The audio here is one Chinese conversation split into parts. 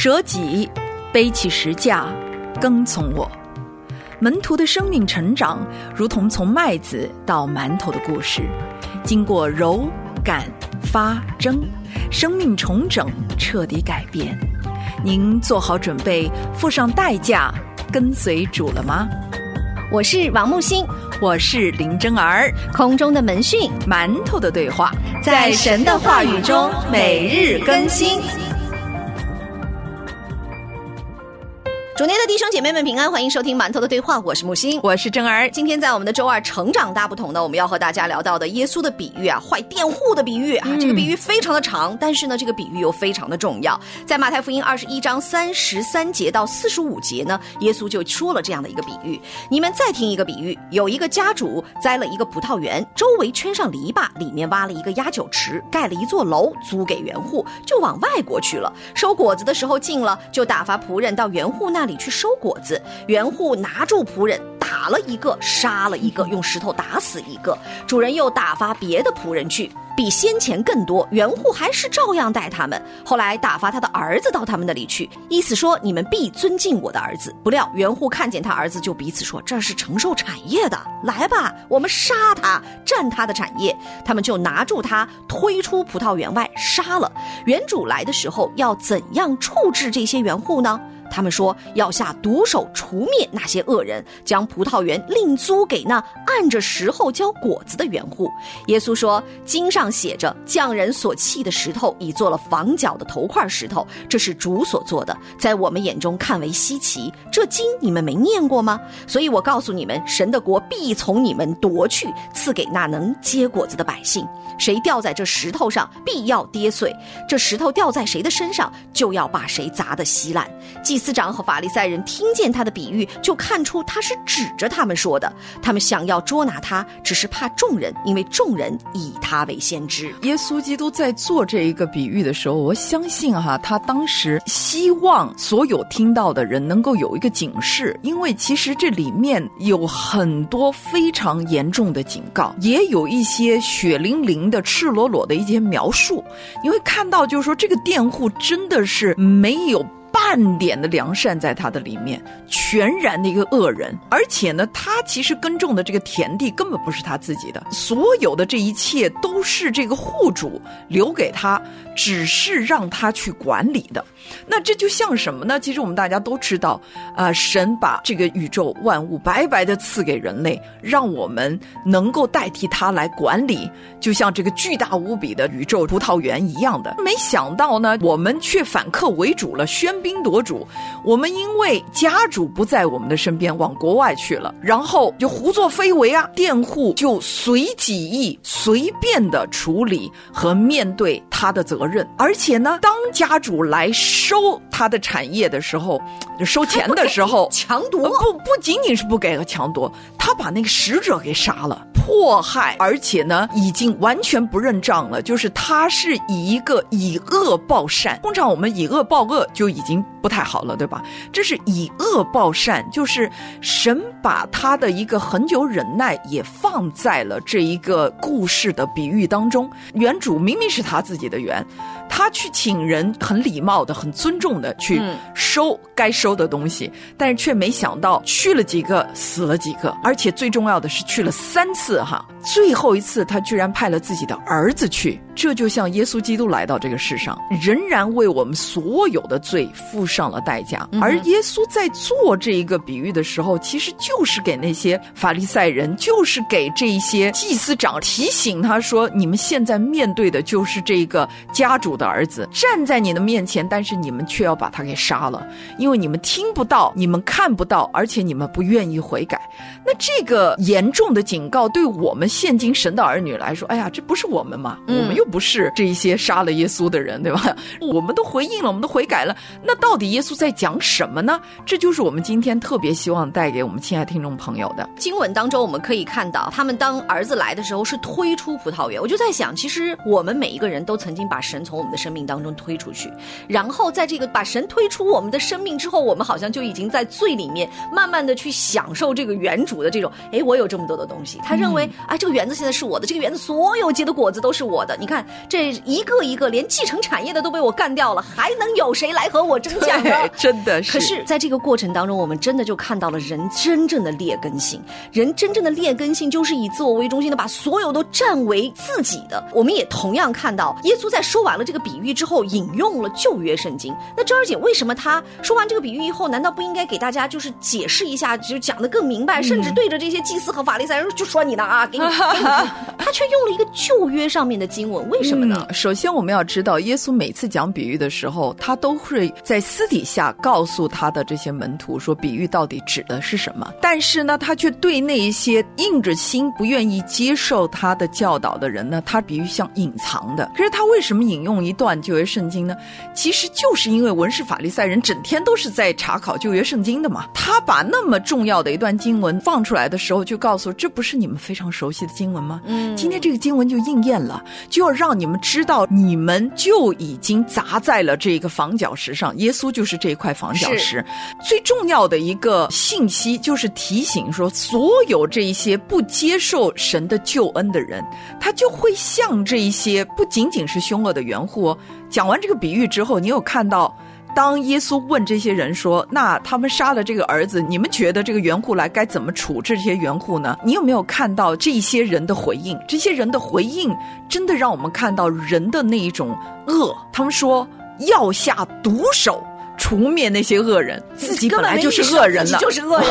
舍己，背起石架，跟从我。门徒的生命成长，如同从麦子到馒头的故事，经过揉、擀、发、蒸，生命重整，彻底改变。您做好准备，付上代价，跟随主了吗？我是王木星，我是林真儿，空中的门训，馒头的对话，在神的话语中每日更新。主内的弟兄姐妹们平安，欢迎收听馒头的对话，我是木星，我是真儿。今天在我们的周二成长大不同呢，我们要和大家聊到的耶稣的比喻啊，坏佃户的比喻啊，这个比喻非常的长，但是呢，这个比喻又非常的重要。在马太福音二十一章三十三节到四十五节呢，耶稣就说了这样的一个比喻。你们再听一个比喻：有一个家主栽了一个葡萄园，周围圈上篱笆，里面挖了一个压酒池，盖了一座楼，租给园户，就往外国去了。收果子的时候近了，就打发仆人到园户那里去收果子，园户拿住仆人，打了一个，杀了一个，用石头打死一个。主人又打发别的仆人去，比先前更多。园户还是照样待他们。后来打发他的儿子到他们那里去，意思说你们必尊敬我的儿子。不料园户看见他儿子，就彼此说：“这是承受产业的，来吧，我们杀他，占他的产业。”他们就拿住他，推出葡萄园外，杀了。园主来的时候，要怎样处置这些园户呢？他们说要下毒手除灭那些恶人，将葡萄园另租给那按着时候交果子的园户。耶稣说：“经上写着，匠人所弃的石头，已做了房角的头块石头，这是主所做的，在我们眼中看为稀奇。这经你们没念过吗？所以我告诉你们，神的国必从你们夺去，赐给那能结果子的百姓。谁掉在这石头上，必要跌碎；这石头掉在谁的身上，就要把谁砸得稀烂。”司长和法利赛人听见他的比喻，就看出他是指着他们说的。他们想要捉拿他，只是怕众人，因为众人以他为先知。耶稣基督在做这一个比喻的时候，我相信哈，他当时希望所有听到的人能够有一个警示，因为其实这里面有很多非常严重的警告，也有一些血淋淋的、赤裸裸的一些描述。你会看到，就是说这个佃户真的是没有。半点的良善在他的里面，全然的一个恶人。而且呢，他其实耕种的这个田地根本不是他自己的，所有的这一切都是这个户主留给他，只是让他去管理的。那这就像什么呢？其实我们大家都知道，啊，神把这个宇宙万物白白的赐给人类，让我们能够代替他来管理，就像这个巨大无比的宇宙葡萄园一样的。没想到呢，我们却反客为主了，宣喧宾夺主。我们因为家主不在我们的身边，往国外去了，然后就胡作非为啊！佃户就随己意、随便的处理和面对他的责任，而且呢，当家主来。收他的产业的时候，收钱的时候强夺，不不仅仅是不给和强夺，他把那个使者给杀了，迫害，而且呢，已经完全不认账了。就是他是以一个以恶报善，通常我们以恶报恶就已已经不太好了，对吧？这是以恶报善，就是神把他的一个很久忍耐也放在了这一个故事的比喻当中。原主明明是他自己的缘。他去请人，很礼貌的、很尊重的去收该收的东西，但是却没想到去了几个死了几个，而且最重要的是去了三次哈。最后一次，他居然派了自己的儿子去，这就像耶稣基督来到这个世上，仍然为我们所有的罪付上了代价。而耶稣在做这一个比喻的时候，其实就是给那些法利赛人，就是给这一些祭司长提醒他说：你们现在面对的就是这个家主。的儿子站在你的面前，但是你们却要把他给杀了，因为你们听不到，你们看不到，而且你们不愿意悔改。那这个严重的警告，对我们现今神的儿女来说，哎呀，这不是我们吗？我们又不是这一些杀了耶稣的人，对吧？我们都回应了，我们都悔改了。那到底耶稣在讲什么呢？这就是我们今天特别希望带给我们亲爱听众朋友的经文当中，我们可以看到，他们当儿子来的时候是推出葡萄园。我就在想，其实我们每一个人都曾经把神从我们。们的生命当中推出去，然后在这个把神推出我们的生命之后，我们好像就已经在罪里面慢慢的去享受这个原主的这种，哎，我有这么多的东西。他认为，哎，这个园子现在是我的，这个园子所有结的果子都是我的。你看，这一个一个连继承产业的都被我干掉了，还能有谁来和我争抢呢？真的是。可是，在这个过程当中，我们真的就看到了人真正的劣根性。人真正的劣根性，就是以自我为中心的，把所有都占为自己的。我们也同样看到，耶稣在说完了这个比喻之后，引用了旧约圣经。那周儿姐，为什么她说完这个比喻以后，难道不应该给大家就是解释一下，就讲的更明白，甚至对着这些祭司和法利赛人就说你呢啊，给你，给你，他却用了一个旧约上面的经文，为什么呢？首先，我们要知道，耶稣每次讲比喻的时候，他都会在私底下告诉他的这些门徒说，比喻到底指的是什么。但是呢，他却对那一些硬着心不愿意接受他的教导的人呢，他比喻像隐藏的。可是他为什么引用一段旧约圣经呢？其实就是因为文士法利赛人整天都是在查考旧约圣经的嘛。他把那么重要的一段经文放出来的时候，就告诉这不是你们非常熟悉的经文吗？嗯，今天这个经文就应验了，就要让你们知道，你们就已经砸在了这个房角石上。耶稣就是这一块房角石。最重要的一个信息就是提醒说，所有这一些不接受神的救恩的人，他就会像这一些不仅仅是凶恶的园我。讲完这个比喻之后，你有看到，当耶稣问这些人说：“那他们杀了这个儿子，你们觉得这个缘故来该怎么处置这些缘故呢？”你有没有看到这些人的回应？这些人的回应真的让我们看到人的那一种恶。他们说要下毒手。除灭那些恶人，自己本来就是恶人了，就是恶人，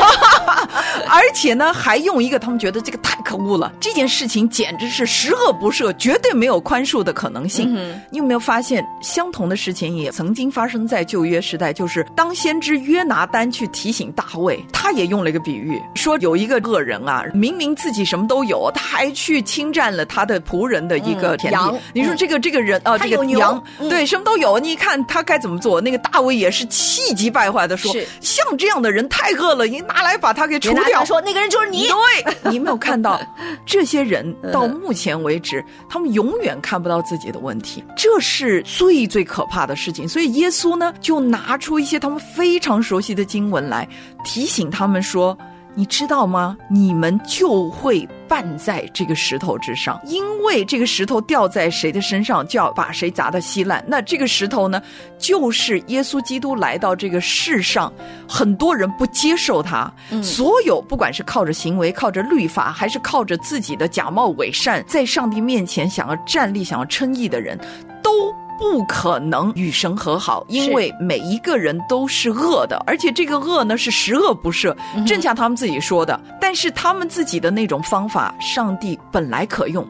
而且呢，还用一个他们觉得这个太可恶了，这件事情简直是十恶不赦，绝对没有宽恕的可能性。你有没有发现，相同的事情也曾经发生在旧约时代？就是当先知约拿丹去提醒大卫，他也用了一个比喻，说有一个恶人啊，明明自己什么都有，他还去侵占了他的仆人的一个田地。你说这个这个人啊，这个羊对什么都有，你看他该怎么做？那个大卫也是。是气急败坏的说：“像这样的人太恶了，你拿来把他给除掉。”说那个人就是你。对，你没有看到 这些人到目前为止，他们永远看不到自己的问题，这是最最可怕的事情。所以耶稣呢，就拿出一些他们非常熟悉的经文来提醒他们说。你知道吗？你们就会绊在这个石头之上，因为这个石头掉在谁的身上，就要把谁砸得稀烂。那这个石头呢，就是耶稣基督来到这个世上，很多人不接受他，所有不管是靠着行为、靠着律法，还是靠着自己的假冒伪善，在上帝面前想要站立、想要称义的人，都。不可能与神和好，因为每一个人都是恶的，而且这个恶呢是十恶不赦，正像他们自己说的。但是他们自己的那种方法，上帝本来可用。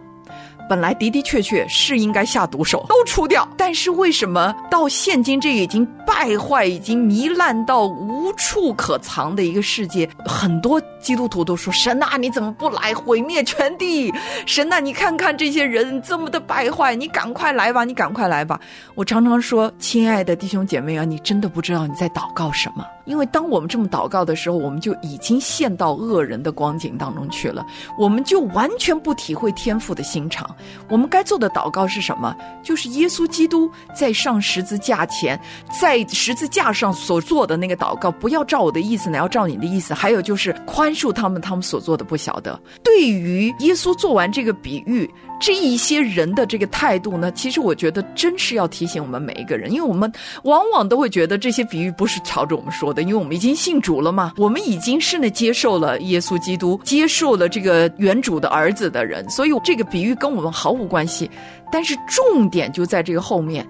本来的的确确是应该下毒手，都除掉。但是为什么到现今这已经败坏、已经糜烂到无处可藏的一个世界，很多基督徒都说：“神啊，你怎么不来毁灭全地？神啊，你看看这些人这么的败坏，你赶快来吧，你赶快来吧！”我常常说：“亲爱的弟兄姐妹啊，你真的不知道你在祷告什么。”因为当我们这么祷告的时候，我们就已经陷到恶人的光景当中去了，我们就完全不体会天父的心肠。我们该做的祷告是什么？就是耶稣基督在上十字架前，在十字架上所做的那个祷告，不要照我的意思，乃要照你的意思。还有就是宽恕他们，他们所做的不晓得。对于耶稣做完这个比喻。这一些人的这个态度呢，其实我觉得真是要提醒我们每一个人，因为我们往往都会觉得这些比喻不是朝着我们说的，因为我们已经信主了嘛，我们已经是那接受了耶稣基督、接受了这个原主的儿子的人，所以这个比喻跟我们毫无关系。但是重点就在这个后面。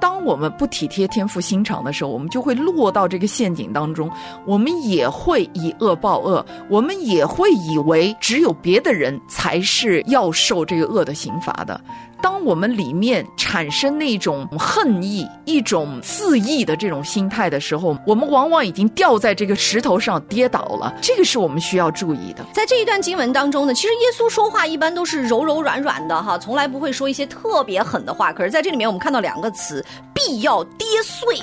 当我们不体贴天赋心肠的时候，我们就会落到这个陷阱当中。我们也会以恶报恶，我们也会以为只有别的人才是要受这个恶的刑罚的。当我们里面产生那种恨意、一种肆意的这种心态的时候，我们往往已经掉在这个石头上跌倒了。这个是我们需要注意的。在这一段经文当中呢，其实耶稣说话一般都是柔柔软软的哈，从来不会说一些特别狠的话。可是在这里面，我们看到两个词。必要跌碎。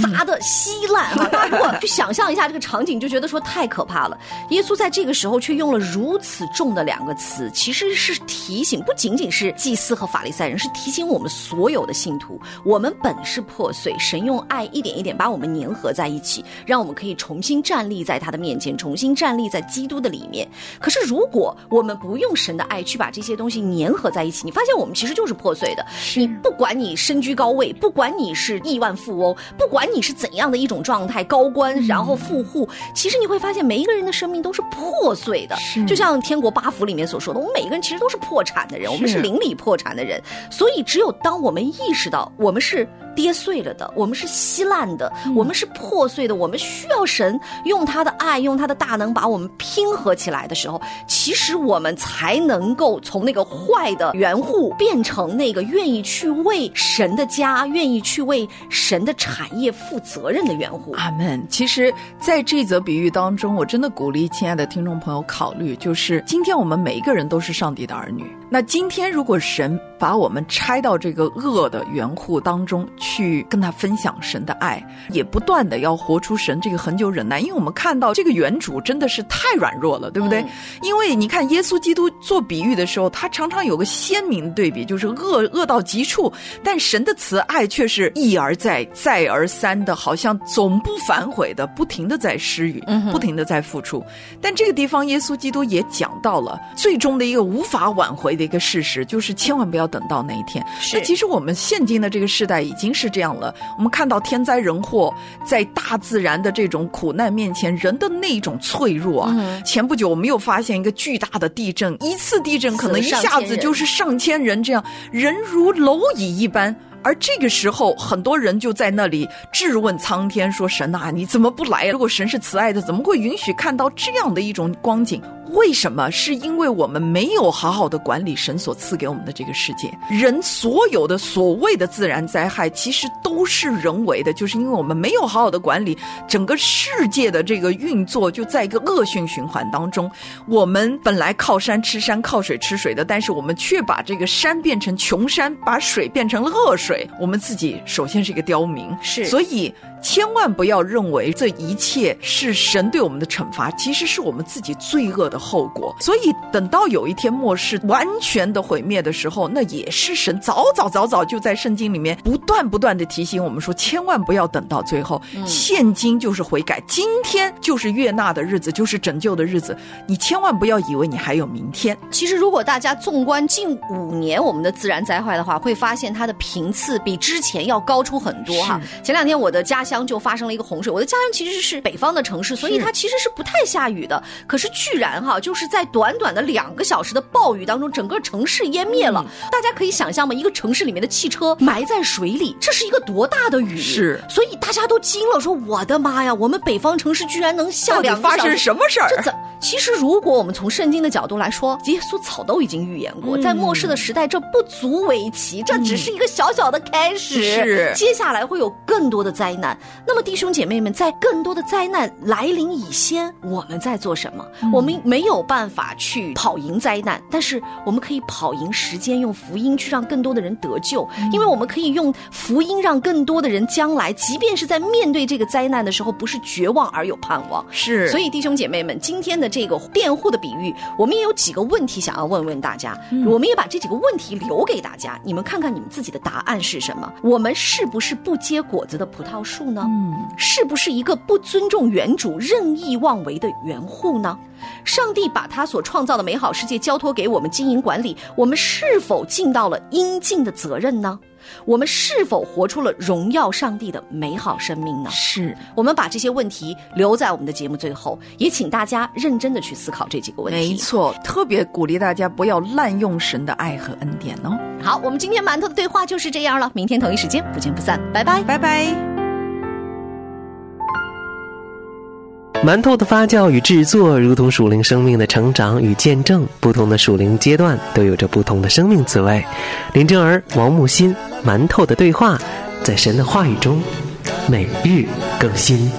砸的稀烂啊！大家如果去想象一下这个场景，就觉得说太可怕了。耶稣在这个时候却用了如此重的两个词，其实是提醒，不仅仅是祭司和法利赛人，是提醒我们所有的信徒，我们本是破碎，神用爱一点一点把我们粘合在一起，让我们可以重新站立在他的面前，重新站立在基督的里面。可是如果我们不用神的爱去把这些东西粘合在一起，你发现我们其实就是破碎的。你不管你身居高位，不管你是亿万富翁，不。管你是怎样的一种状态，高官然后富户，其实你会发现每一个人的生命都是破碎的，就像天国八福里面所说的，我们每个人其实都是破产的人，我们是邻里破产的人，所以只有当我们意识到我们是。跌碎了的，我们是稀烂的，我们是破碎的，我们需要神用他的爱，用他的大能把我们拼合起来的时候，其实我们才能够从那个坏的圆户变成那个愿意去为神的家、愿意去为神的产业负责任的圆户。阿门。其实，在这则比喻当中，我真的鼓励亲爱的听众朋友考虑，就是今天我们每一个人都是上帝的儿女。那今天如果神把我们拆到这个恶的园户当中。去跟他分享神的爱，也不断的要活出神这个恒久忍耐，因为我们看到这个原主真的是太软弱了，对不对？因为你看耶稣基督做比喻的时候，他常常有个鲜明的对比，就是恶恶到极处，但神的慈爱却是一而再、再而三的，好像总不反悔的，不停的在施予，不停的在付出。但这个地方，耶稣基督也讲到了最终的一个无法挽回的一个事实，就是千万不要等到那一天。是，其实我们现今的这个时代已经。是这样了，我们看到天灾人祸，在大自然的这种苦难面前，人的那种脆弱啊。前不久，我们又发现一个巨大的地震，一次地震可能一下子就是上千人，这样人如蝼蚁一般。而这个时候，很多人就在那里质问苍天，说：“神啊，你怎么不来？如果神是慈爱的，怎么会允许看到这样的一种光景？”为什么？是因为我们没有好好的管理神所赐给我们的这个世界。人所有的所谓的自然灾害，其实都是人为的，就是因为我们没有好好的管理整个世界的这个运作，就在一个恶性循环当中。我们本来靠山吃山，靠水吃水的，但是我们却把这个山变成穷山，把水变成了恶水。我们自己首先是一个刁民，是，所以。千万不要认为这一切是神对我们的惩罚，其实是我们自己罪恶的后果。所以等到有一天末世完全的毁灭的时候，那也是神早早早早就在圣经里面不断不断的提醒我们说，千万不要等到最后。现今就是悔改，今天就是悦纳的日子，就是拯救的日子。你千万不要以为你还有明天。其实，如果大家纵观近五年我们的自然灾害的话，会发现它的频次比之前要高出很多哈。前两天我的家乡。就发生了一个洪水。我的家乡其实是北方的城市，所以它其实是不太下雨的。可是居然哈，就是在短短的两个小时的暴雨当中，整个城市淹灭了。大家可以想象吗？一个城市里面的汽车埋在水里，这是一个多大的雨？是，所以大家都惊了，说我的妈呀，我们北方城市居然能下两发生什么事儿？这怎？其实如果我们从圣经的角度来说，耶稣早都已经预言过，在末世的时代，这不足为奇，这只是一个小小的开始。是，接下来会有更多的灾难。那么，弟兄姐妹们，在更多的灾难来临以先，我们在做什么？我们没有办法去跑赢灾难，但是我们可以跑赢时间，用福音去让更多的人得救。因为我们可以用福音让更多的人将来，即便是在面对这个灾难的时候，不是绝望而有盼望。是。所以，弟兄姐妹们，今天的这个辩护的比喻，我们也有几个问题想要问问大家。我们也把这几个问题留给大家，你们看看你们自己的答案是什么？我们是不是不结果子的葡萄树呢？是不是一个不尊重原主、任意妄为的园户呢？上帝把他所创造的美好世界交托给我们经营管理，我们是否尽到了应尽的责任呢？我们是否活出了荣耀上帝的美好生命呢？是我们把这些问题留在我们的节目最后，也请大家认真的去思考这几个问题。没错，特别鼓励大家不要滥用神的爱和恩典哦。好，我们今天馒头的对话就是这样了，明天同一时间不见不散，拜拜，拜拜。馒头的发酵与制作，如同属灵生命的成长与见证。不同的属灵阶段都有着不同的生命滋味。林正儿、王木心，馒头的对话，在神的话语中，每日更新。